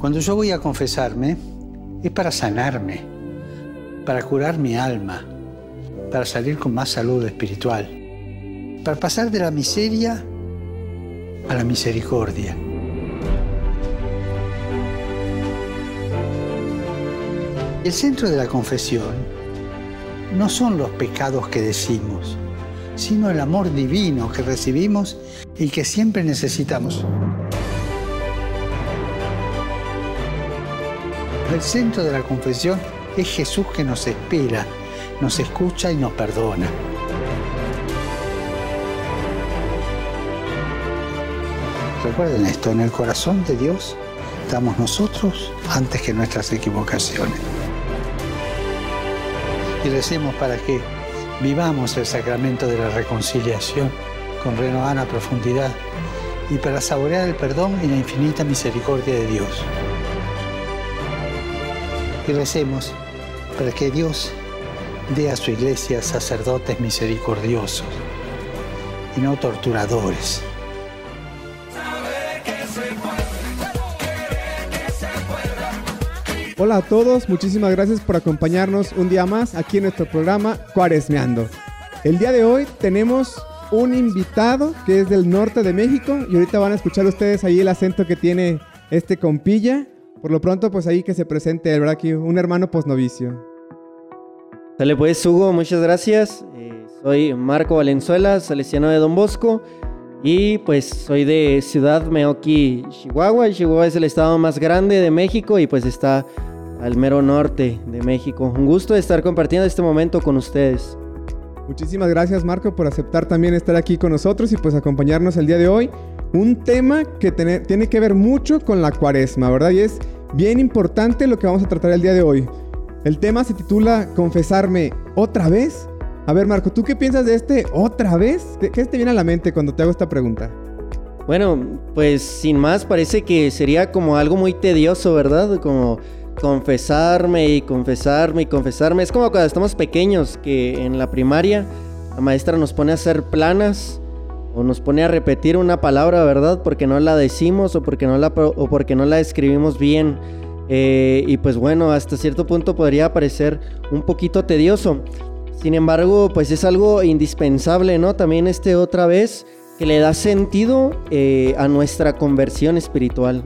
Cuando yo voy a confesarme, es para sanarme, para curar mi alma, para salir con más salud espiritual, para pasar de la miseria a la misericordia. El centro de la confesión no son los pecados que decimos, sino el amor divino que recibimos y que siempre necesitamos. El centro de la confesión es Jesús que nos espera, nos escucha y nos perdona. Recuerden esto, en el corazón de Dios estamos nosotros antes que nuestras equivocaciones. Y recemos para que vivamos el sacramento de la reconciliación con renovada profundidad y para saborear el perdón y la infinita misericordia de Dios. Y recemos para que Dios dé a su iglesia sacerdotes misericordiosos y no torturadores Hola a todos, muchísimas gracias por acompañarnos un día más aquí en nuestro programa Cuaresmeando. El día de hoy tenemos un invitado que es del norte de México y ahorita van a escuchar ustedes ahí el acento que tiene este compilla. Por lo pronto, pues ahí que se presente, ¿verdad? Aquí un hermano posnovicio. Dale pues, Hugo, muchas gracias. Eh, soy Marco Valenzuela, salesiano de Don Bosco. Y pues soy de Ciudad Meoki, Chihuahua. Chihuahua es el estado más grande de México y pues está al mero norte de México. Un gusto estar compartiendo este momento con ustedes. Muchísimas gracias Marco por aceptar también estar aquí con nosotros y pues acompañarnos el día de hoy. Un tema que tiene que ver mucho con la cuaresma, ¿verdad? Y es bien importante lo que vamos a tratar el día de hoy. El tema se titula Confesarme otra vez. A ver Marco, ¿tú qué piensas de este otra vez? ¿Qué, te viene a la mente cuando te hago esta pregunta? Bueno, pues sin más parece que sería como algo muy tedioso, ¿verdad? Como confesarme y confesarme y confesarme. Es como cuando estamos pequeños, que en la primaria la maestra nos pone a hacer planas o nos pone a repetir una palabra, ¿verdad? Porque no la decimos o porque no la, o porque no la escribimos bien. Eh, y pues bueno, hasta cierto punto podría parecer un poquito tedioso. Sin embargo, pues es algo indispensable, ¿no? También este otra vez que le da sentido eh, a nuestra conversión espiritual.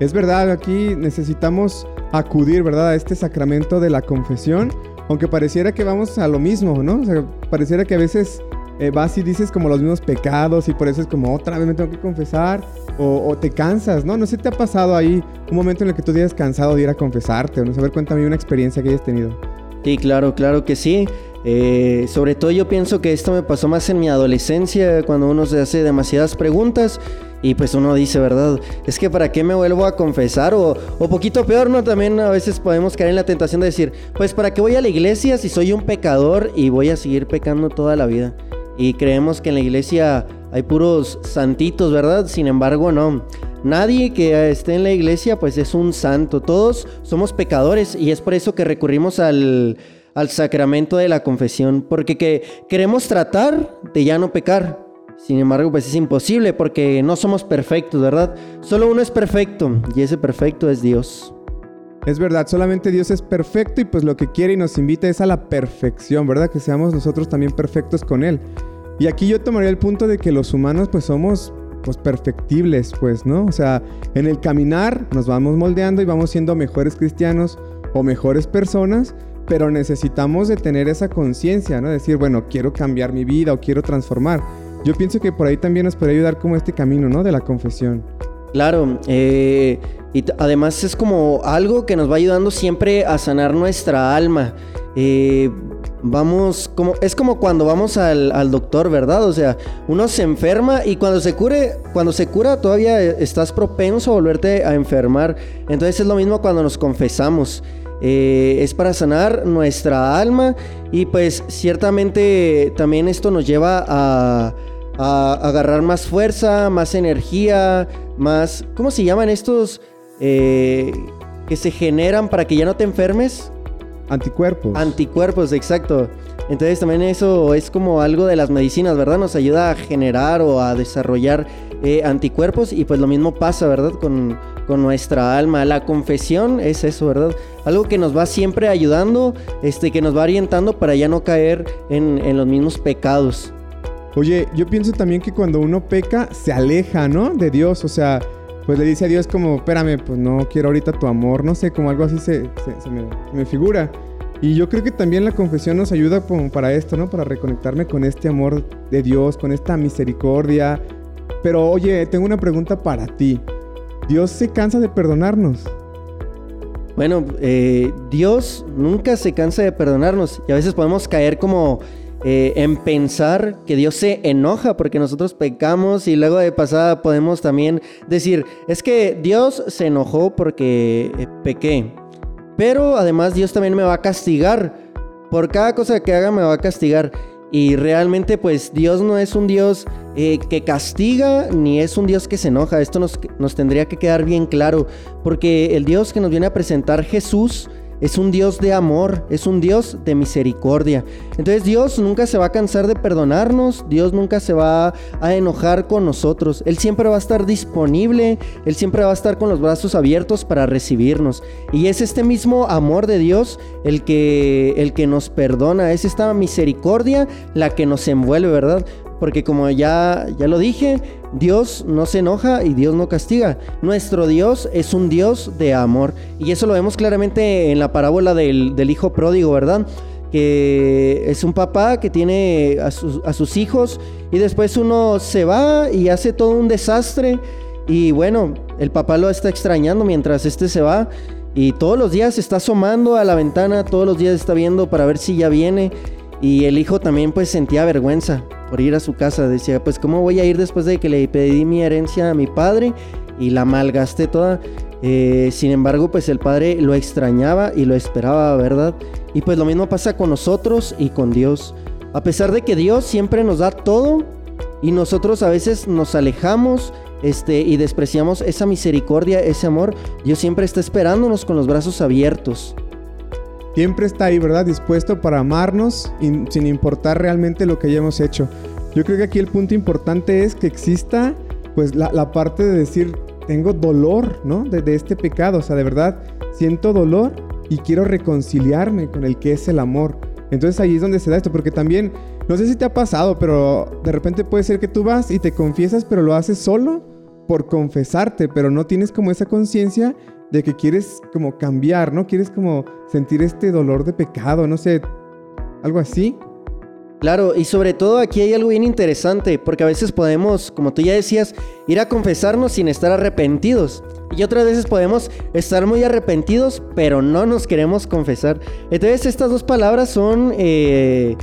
Es verdad, aquí necesitamos acudir, ¿verdad? A este sacramento de la confesión, aunque pareciera que vamos a lo mismo, ¿no? O sea, pareciera que a veces eh, vas y dices como los mismos pecados y por eso es como otra vez me tengo que confesar o, te cansas, ¿no? No sé te ha pasado ahí un momento en el que tú digas cansado de ir a confesarte o no ver, cuéntame una experiencia que hayas tenido. Sí, claro, claro que sí. Eh, sobre todo yo pienso que esto me pasó más en mi adolescencia, cuando uno se hace demasiadas preguntas y pues uno dice, ¿verdad? Es que para qué me vuelvo a confesar o, o poquito peor, ¿no? También a veces podemos caer en la tentación de decir, pues para qué voy a la iglesia si soy un pecador y voy a seguir pecando toda la vida. Y creemos que en la iglesia hay puros santitos, ¿verdad? Sin embargo, no. Nadie que esté en la iglesia pues es un santo. Todos somos pecadores y es por eso que recurrimos al, al sacramento de la confesión. Porque que queremos tratar de ya no pecar. Sin embargo, pues es imposible porque no somos perfectos, ¿verdad? Solo uno es perfecto y ese perfecto es Dios. Es verdad, solamente Dios es perfecto y pues lo que quiere y nos invita es a la perfección, ¿verdad? Que seamos nosotros también perfectos con Él. Y aquí yo tomaría el punto de que los humanos pues somos pues perfectibles, pues, ¿no? O sea, en el caminar nos vamos moldeando y vamos siendo mejores cristianos o mejores personas, pero necesitamos de tener esa conciencia, ¿no? Decir, bueno, quiero cambiar mi vida o quiero transformar. Yo pienso que por ahí también nos puede ayudar como este camino, ¿no? De la confesión. Claro, eh, y además es como algo que nos va ayudando siempre a sanar nuestra alma. Eh, vamos, como, es como cuando vamos al, al, doctor, ¿verdad? O sea, uno se enferma y cuando se cure, cuando se cura todavía estás propenso a volverte a enfermar. Entonces es lo mismo cuando nos confesamos. Eh, es para sanar nuestra alma y pues ciertamente también esto nos lleva a a agarrar más fuerza, más energía, más... ¿Cómo se llaman estos eh, que se generan para que ya no te enfermes? Anticuerpos. Anticuerpos, exacto. Entonces también eso es como algo de las medicinas, ¿verdad? Nos ayuda a generar o a desarrollar eh, anticuerpos y pues lo mismo pasa, ¿verdad? Con, con, nuestra alma. La confesión es eso, ¿verdad? Algo que nos va siempre ayudando, este, que nos va orientando para ya no caer en, en los mismos pecados. Oye, yo pienso también que cuando uno peca, se aleja, ¿no? De Dios, o sea, pues le dice a Dios como, espérame, pues no quiero ahorita tu amor, no sé, como algo así se, me, figura. Y yo creo que también la confesión nos ayuda como para esto, ¿no? Para reconectarme con este amor de Dios, con esta misericordia. Pero oye, tengo una pregunta para ti. ¿Dios se cansa de perdonarnos? Bueno, eh, Dios nunca se cansa de perdonarnos y a veces podemos caer como eh, en pensar que Dios se enoja porque nosotros pecamos y luego de pasada podemos también decir, es que Dios se enojó porque eh, pequé. Pero además Dios también me va a castigar. Por cada cosa que haga me va a castigar. Y realmente pues Dios no es un Dios eh, que castiga ni es un Dios que se enoja. Esto nos, nos tendría que quedar bien claro. Porque el Dios que nos viene a presentar Jesús es un Dios de amor, es un Dios de misericordia. Entonces Dios nunca se va a cansar de perdonarnos, Dios nunca se va a enojar con nosotros. Él siempre va a estar disponible, Él siempre va a estar con los brazos abiertos para recibirnos. Y es este mismo amor de Dios el que, el que nos perdona, es esta misericordia la que nos envuelve, ¿verdad? Porque como ya, ya lo dije, Dios no se enoja y Dios no castiga. Nuestro Dios es un Dios de amor. Y eso lo vemos claramente en la parábola del, hijo pródigo, ¿verdad? Que es un papá que tiene a sus, a sus hijos y después uno se va y hace todo un desastre. Y bueno, el papá lo está extrañando mientras este se va. Y todos los días está asomando a la ventana, todos los días está viendo para ver si ya viene. Y el hijo también pues sentía vergüenza por ir a su casa. Decía, pues ¿cómo voy a ir después de que le pedí mi herencia a mi padre y la malgasté toda? Eh, sin embargo, pues el padre lo extrañaba y lo esperaba, ¿verdad? Y pues lo mismo pasa con nosotros y con Dios. A pesar de que Dios siempre nos da todo y nosotros a veces nos alejamos este, y despreciamos esa misericordia, ese amor, Dios siempre está esperándonos con los brazos abiertos siempre está ahí, ¿verdad? Dispuesto para amarnos sin importar realmente lo que hayamos hecho. Yo creo que aquí el punto importante es que exista pues la, parte de decir, tengo dolor, ¿no? De, de, este pecado, o sea, de verdad, siento dolor y quiero reconciliarme con el que es el amor. Entonces ahí es donde se da esto, porque también, no sé si te ha pasado, pero de repente puede ser que tú vas y te confiesas, pero lo haces solo por confesarte, pero no tienes como esa conciencia de que quieres como cambiar, ¿no? Quieres como sentir este dolor de pecado, no sé, algo así. Claro, y sobre todo aquí hay algo bien interesante, porque a veces podemos, como tú ya decías, ir a confesarnos sin estar arrepentidos. Y otras veces podemos estar muy arrepentidos, pero no nos queremos confesar. Entonces estas dos palabras son, eh,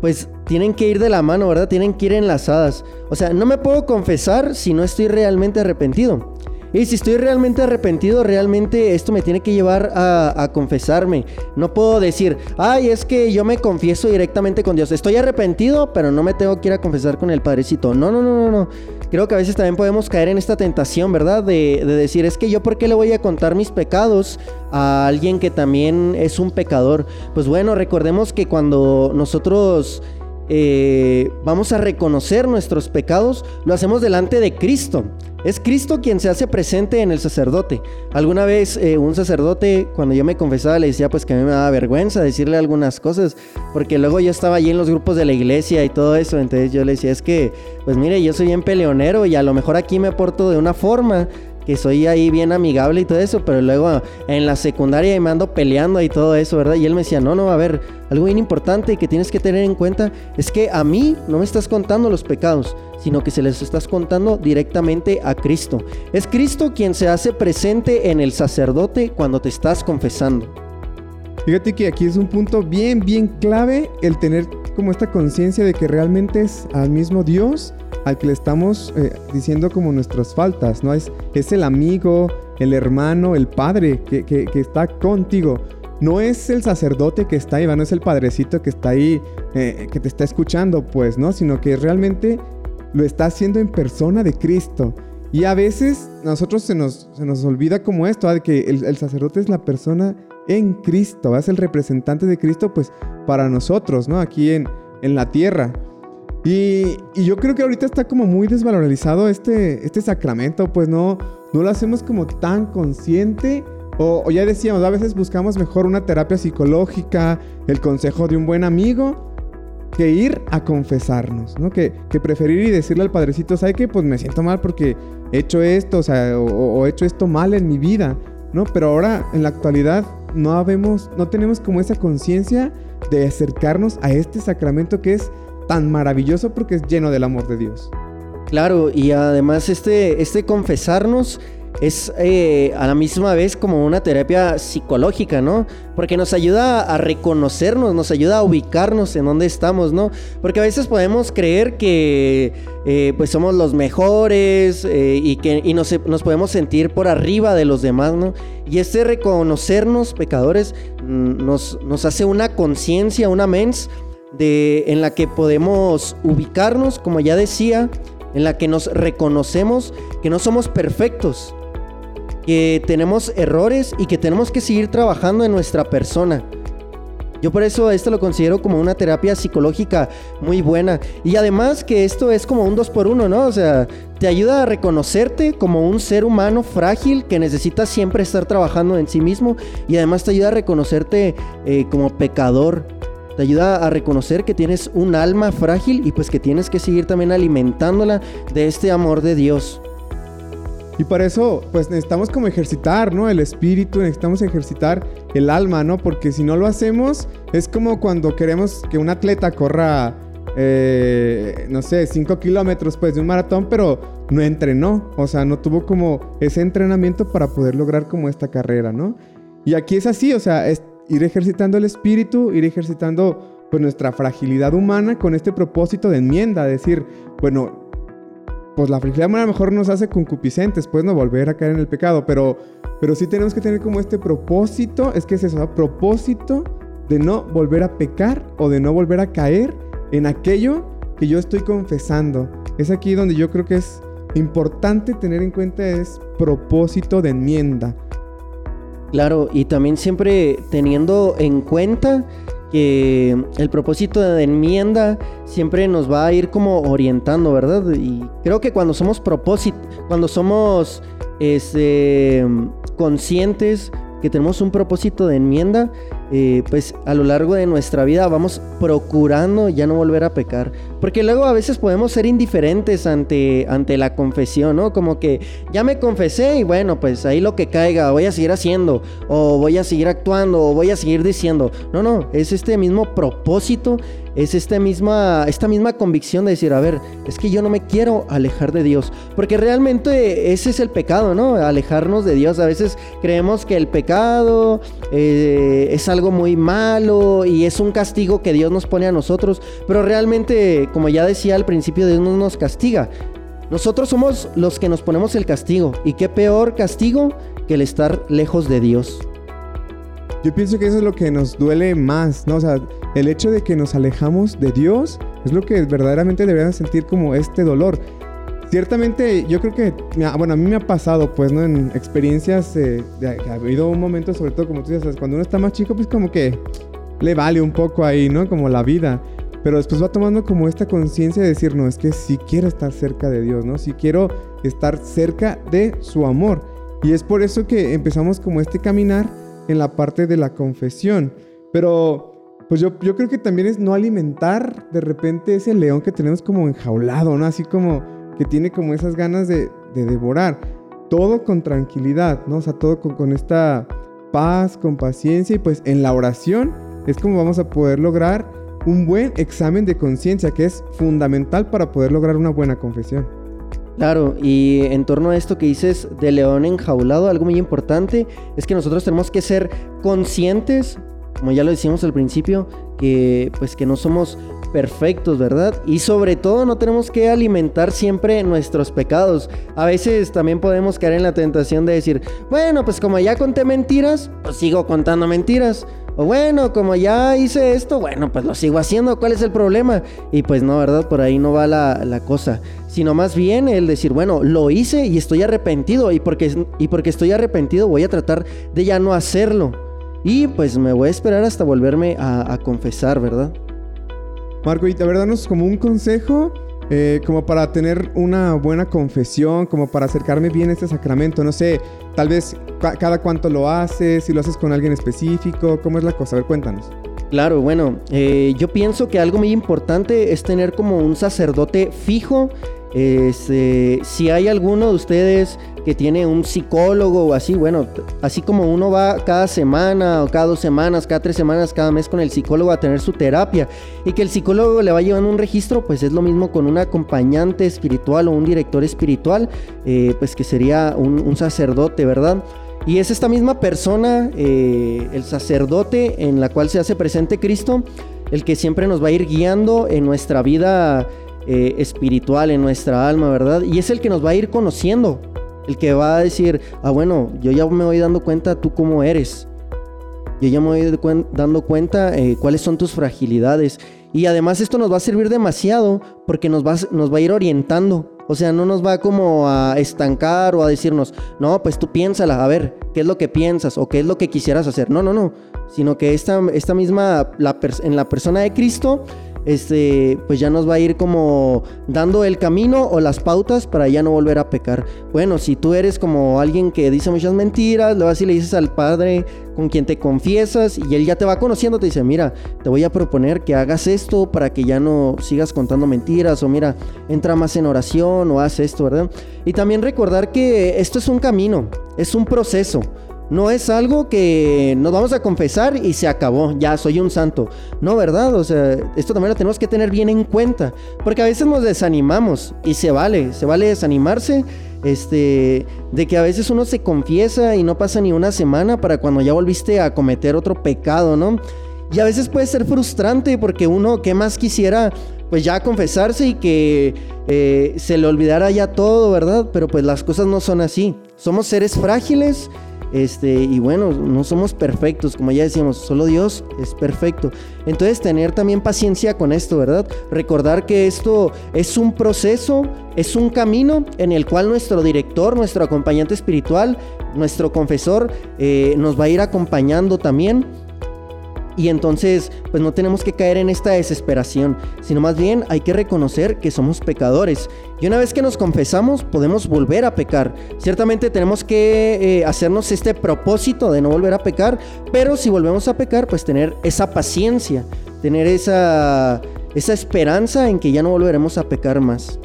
pues, tienen que ir de la mano, ¿verdad? Tienen que ir enlazadas. O sea, no me puedo confesar si no estoy realmente arrepentido. Y si estoy realmente arrepentido, realmente esto me tiene que llevar a, confesarme. No puedo decir, ay, es que yo me confieso directamente con Dios. Estoy arrepentido, pero no me tengo que ir a confesar con el Padrecito. No, no, no, no, no. Creo que a veces también podemos caer en esta tentación, ¿verdad? De, de decir, es que yo, ¿por qué le voy a contar mis pecados a alguien que también es un pecador? Pues bueno, recordemos que cuando nosotros eh, vamos a reconocer nuestros pecados, lo hacemos delante de Cristo. Es Cristo quien se hace presente en el sacerdote. Alguna vez eh, un sacerdote, cuando yo me confesaba, le decía pues que a mí me daba vergüenza decirle algunas cosas, porque luego yo estaba allí en los grupos de la iglesia y todo eso, entonces yo le decía, es que, pues mire, yo soy bien peleonero y a lo mejor aquí me porto de una forma que soy ahí bien amigable y todo eso, pero luego en la secundaria me ando peleando y todo eso, ¿verdad? Y él me decía, no, no, a ver, algo bien importante que tienes que tener en cuenta es que a mí no me estás contando los pecados, sino que se les estás contando directamente a Cristo. Es Cristo quien se hace presente en el sacerdote cuando te estás confesando. Fíjate que aquí es un punto bien, bien clave el tener como esta conciencia de que realmente es al mismo Dios al que le estamos eh, diciendo como nuestras faltas, ¿no? Es, es el amigo, el hermano, el padre que, que, está contigo. No es el sacerdote que está ahí, no es el padrecito que está ahí, eh, que te está escuchando, pues, ¿no? Sino que realmente lo está haciendo en persona de Cristo. Y a veces nosotros se nos, se nos olvida como esto, de que el, el, sacerdote es la persona en Cristo, es el representante de Cristo, pues, para nosotros, ¿no? Aquí en, en la tierra. Y, yo creo que ahorita está como muy desvalorizado este, este sacramento, pues no, lo hacemos como tan consciente. O, ya decíamos, a veces buscamos mejor una terapia psicológica, el consejo de un buen amigo, que ir a confesarnos, ¿no? Que, preferir y decirle al padrecito, ¿sabe qué? Pues me siento mal porque he hecho esto, o sea, o, he hecho esto mal en mi vida, ¿no? Pero ahora, en la actualidad, no, no tenemos como esa conciencia de acercarnos a este sacramento que es tan maravilloso porque es lleno del amor de Dios. Claro, y además este, este confesarnos es eh, a la misma vez como una terapia psicológica, ¿no? Porque nos ayuda a reconocernos, nos ayuda a ubicarnos en dónde estamos, ¿no? Porque a veces podemos creer que eh, pues somos los mejores eh, y que y nos, nos, podemos sentir por arriba de los demás, ¿no? Y este reconocernos pecadores mm, nos, nos hace una conciencia, una mens de, en la que podemos ubicarnos, como ya decía, en la que nos reconocemos que no somos perfectos, que tenemos errores y que tenemos que seguir trabajando en nuestra persona. Yo por eso esto lo considero como una terapia psicológica muy buena. Y además que esto es como un dos por uno, ¿no? O sea, te ayuda a reconocerte como un ser humano frágil que necesita siempre estar trabajando en sí mismo. Y además te ayuda a reconocerte eh, como pecador te ayuda a reconocer que tienes un alma frágil y pues que tienes que seguir también alimentándola de este amor de Dios. Y para eso, pues necesitamos como ejercitar, ¿no? El espíritu, necesitamos ejercitar el alma, ¿no? Porque si no lo hacemos, es como cuando queremos que un atleta corra, eh, no sé, 5 kilómetros pues de un maratón, pero no entrenó, o sea, no tuvo como ese entrenamiento para poder lograr como esta carrera, ¿no? Y aquí es así, o sea, es, ir ejercitando el espíritu, ir ejercitando pues nuestra fragilidad humana con este propósito de enmienda, decir, bueno, pues la fragilidad humana a lo mejor nos hace concupiscentes, pues no volver a caer en el pecado, pero, pero sí tenemos que tener como este propósito, es que es eso, propósito de no volver a pecar o de no volver a caer en aquello que yo estoy confesando. Es aquí donde yo creo que es importante tener en cuenta es propósito de enmienda. Claro, y también siempre teniendo en cuenta que el propósito de enmienda siempre nos va a ir como orientando, ¿verdad? Y creo que cuando somos propósito, cuando somos este, conscientes que tenemos un propósito de enmienda, eh, pues a lo largo de nuestra vida vamos procurando ya no volver a pecar. Porque luego a veces podemos ser indiferentes ante, ante la confesión, ¿no? Como que ya me confesé y bueno, pues ahí lo que caiga, voy a seguir haciendo, o voy a seguir actuando, o voy a seguir diciendo. No, no, es este mismo propósito es esta misma, esta misma convicción de decir, a ver, es que yo no me quiero alejar de Dios. Porque realmente ese es el pecado, ¿no? Alejarnos de Dios. A veces creemos que el pecado eh, es algo muy malo y es un castigo que Dios nos pone a nosotros. Pero realmente, como ya decía al principio, Dios no nos castiga. Nosotros somos los que nos ponemos el castigo. ¿Y qué peor castigo que el estar lejos de Dios? Yo pienso que eso es lo que nos duele más, ¿no? O sea, el hecho de que nos alejamos de Dios es lo que verdaderamente deberíamos sentir como este dolor. Ciertamente, yo creo que, bueno, a mí me ha pasado, pues, ¿no? En experiencias, eh, ha habido un momento, sobre todo, como tú dices, cuando uno está más chico, pues como que le vale un poco ahí, ¿no? Como la vida. Pero después va tomando como esta conciencia de decir, no, es que sí quiero estar cerca de Dios, ¿no? Sí quiero estar cerca de su amor. Y es por eso que empezamos como este caminar en la parte de la confesión. Pero pues yo, yo creo que también es no alimentar de repente ese león que tenemos como enjaulado, ¿no? Así como que tiene como esas ganas de, devorar. Todo con tranquilidad, ¿no? O sea, todo con, con esta paz, con paciencia y pues en la oración es como vamos a poder lograr un buen examen de conciencia que es fundamental para poder lograr una buena confesión. Claro, y en torno a esto que dices de león enjaulado, algo muy importante es que nosotros tenemos que ser conscientes, como ya lo decíamos al principio, que pues que no somos perfectos, ¿verdad? Y sobre todo no tenemos que alimentar siempre nuestros pecados. A veces también podemos caer en la tentación de decir, bueno, pues como ya conté mentiras, pues sigo contando mentiras. O bueno, como ya hice esto, bueno, pues lo sigo haciendo, ¿cuál es el problema? Y pues no, ¿verdad? Por ahí no va la, la cosa. Sino más bien el decir, bueno, lo hice y estoy arrepentido. Y porque, y porque estoy arrepentido voy a tratar de ya no hacerlo. Y pues me voy a esperar hasta volverme a, a confesar, ¿verdad? Marco, y de verdad como un consejo eh, como para tener una buena confesión, como para acercarme bien a este sacramento. No sé, tal vez cada cuánto lo haces, si lo haces con alguien específico, ¿cómo es la cosa? A ver, cuéntanos. Claro, bueno, eh, yo pienso que algo muy importante es tener como un sacerdote fijo. Este, si hay alguno de ustedes que tiene un psicólogo o así, bueno, así como uno va cada semana o cada dos semanas, cada tres semanas, cada mes con el psicólogo a tener su terapia y que el psicólogo le va llevando un registro, pues es lo mismo con un acompañante espiritual o un director espiritual, eh, pues que sería un, sacerdote, ¿verdad? Y es esta misma persona, eh, el sacerdote en la cual se hace presente Cristo, el que siempre nos va a ir guiando en nuestra vida eh, espiritual, en nuestra alma, ¿verdad? Y es el que nos va a ir conociendo el que va a decir, ah, bueno, yo ya me voy dando cuenta tú cómo eres. Yo ya me voy dando cuenta eh, cuáles son tus fragilidades. Y además esto nos va a servir demasiado porque nos va, nos va a ir orientando. O sea, no nos va como a estancar o a decirnos, no, pues tú piénsala, a ver, ¿qué es lo que piensas o qué es lo que quisieras hacer? No, no, no. Sino que esta, esta misma, en la persona de Cristo, este, pues ya nos va a ir como dando el camino o las pautas para ya no volver a pecar. Bueno, si tú eres como alguien que dice muchas mentiras, luego así le dices al Padre con quien te confiesas y él ya te va conociendo, te dice, mira, te voy a proponer que hagas esto para que ya no sigas contando mentiras o mira, entra más en oración o haz esto, ¿verdad? Y también recordar que esto es un camino, es un proceso. No es algo que nos vamos a confesar y se acabó, ya soy un santo. No, ¿verdad? O sea, esto también lo tenemos que tener bien en cuenta, porque a veces nos desanimamos y se vale, se vale desanimarse, este, de que a veces uno se confiesa y no pasa ni una semana para cuando ya volviste a cometer otro pecado, ¿no? Y a veces puede ser frustrante porque uno, ¿qué más quisiera? Pues ya confesarse y que eh, se le olvidara ya todo, ¿verdad? Pero pues las cosas no son así. Somos seres frágiles este, y bueno, no somos perfectos, como ya decíamos, solo Dios es perfecto. Entonces, tener también paciencia con esto, ¿verdad? Recordar que esto es un proceso, es un camino en el cual nuestro director, nuestro acompañante espiritual, nuestro confesor, eh, nos va a ir acompañando también y entonces, pues no tenemos que caer en esta desesperación, sino más bien hay que reconocer que somos pecadores. Y una vez que nos confesamos, podemos volver a pecar. Ciertamente tenemos que eh, hacernos este propósito de no volver a pecar, pero si volvemos a pecar, pues tener esa paciencia, tener esa, esa esperanza en que ya no volveremos a pecar más.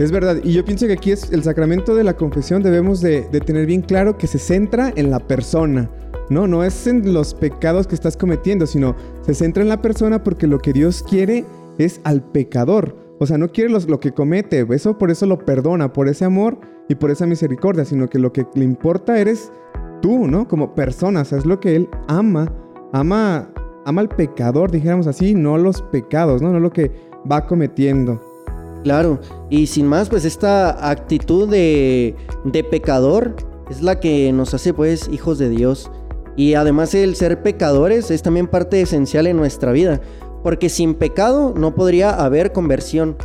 Es verdad, y yo pienso que aquí es el sacramento de la confesión debemos de, tener bien claro que se centra en la persona no, no es en los pecados que estás cometiendo, sino se centra en la persona porque lo que Dios quiere es al pecador. O sea, no quiere lo que comete, eso por eso lo perdona, por ese amor y por esa misericordia, sino que lo que le importa eres tú, ¿no? Como persona, o sea, es lo que Él ama, ama, ama al pecador, dijéramos así, no los pecados, ¿no? No lo que va cometiendo. Claro, y sin más, pues esta actitud de, de pecador es la que nos hace pues hijos de Dios. Y además el ser pecadores es también parte esencial en nuestra vida, porque sin pecado no podría haber conversión.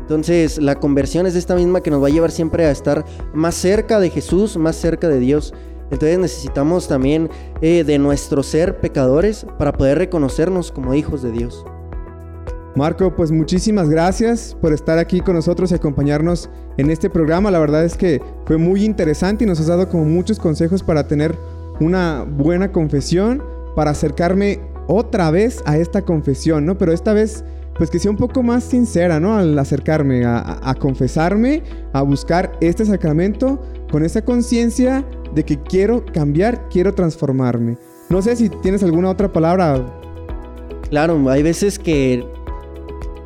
Entonces la conversión es esta misma que nos va a llevar siempre a estar más cerca de Jesús, más cerca de Dios. Entonces necesitamos también eh, de nuestro ser pecadores para poder reconocernos como hijos de Dios. Marco, pues muchísimas gracias por estar aquí con nosotros y acompañarnos en este programa. La verdad es que fue muy interesante y nos has dado como muchos consejos para tener una buena confesión para acercarme otra vez a esta confesión, ¿no? Pero esta vez, pues que sea un poco más sincera, ¿no? Al acercarme a, confesarme, a buscar este sacramento con esa conciencia de que quiero cambiar, quiero transformarme. No sé si tienes alguna otra palabra. Claro, hay veces que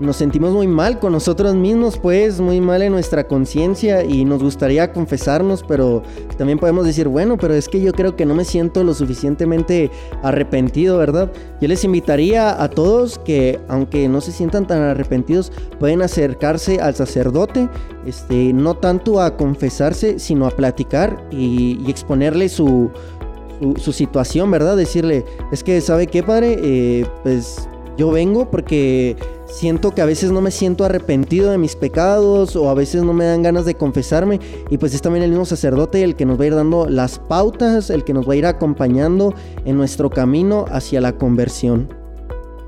nos sentimos muy mal con nosotros mismos, pues muy mal en nuestra conciencia y nos gustaría confesarnos, pero también podemos decir, bueno, pero es que yo creo que no me siento lo suficientemente arrepentido, ¿verdad? Yo les invitaría a todos que, aunque no se sientan tan arrepentidos, pueden acercarse al sacerdote, este, no tanto a confesarse, sino a platicar y, exponerle su, su, situación, ¿verdad? Decirle, es que, ¿sabe qué, padre? Eh, pues yo vengo porque siento que a veces no me siento arrepentido de mis pecados o a veces no me dan ganas de confesarme y pues es también el mismo sacerdote el que nos va a ir dando las pautas, el que nos va a ir acompañando en nuestro camino hacia la conversión.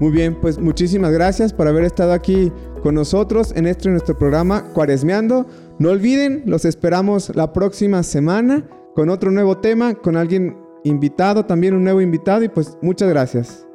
Muy bien, pues muchísimas gracias por haber estado aquí con nosotros en este nuestro programa Cuaresmeando. No olviden, los esperamos la próxima semana con otro nuevo tema, con alguien invitado, también un nuevo invitado y pues muchas gracias.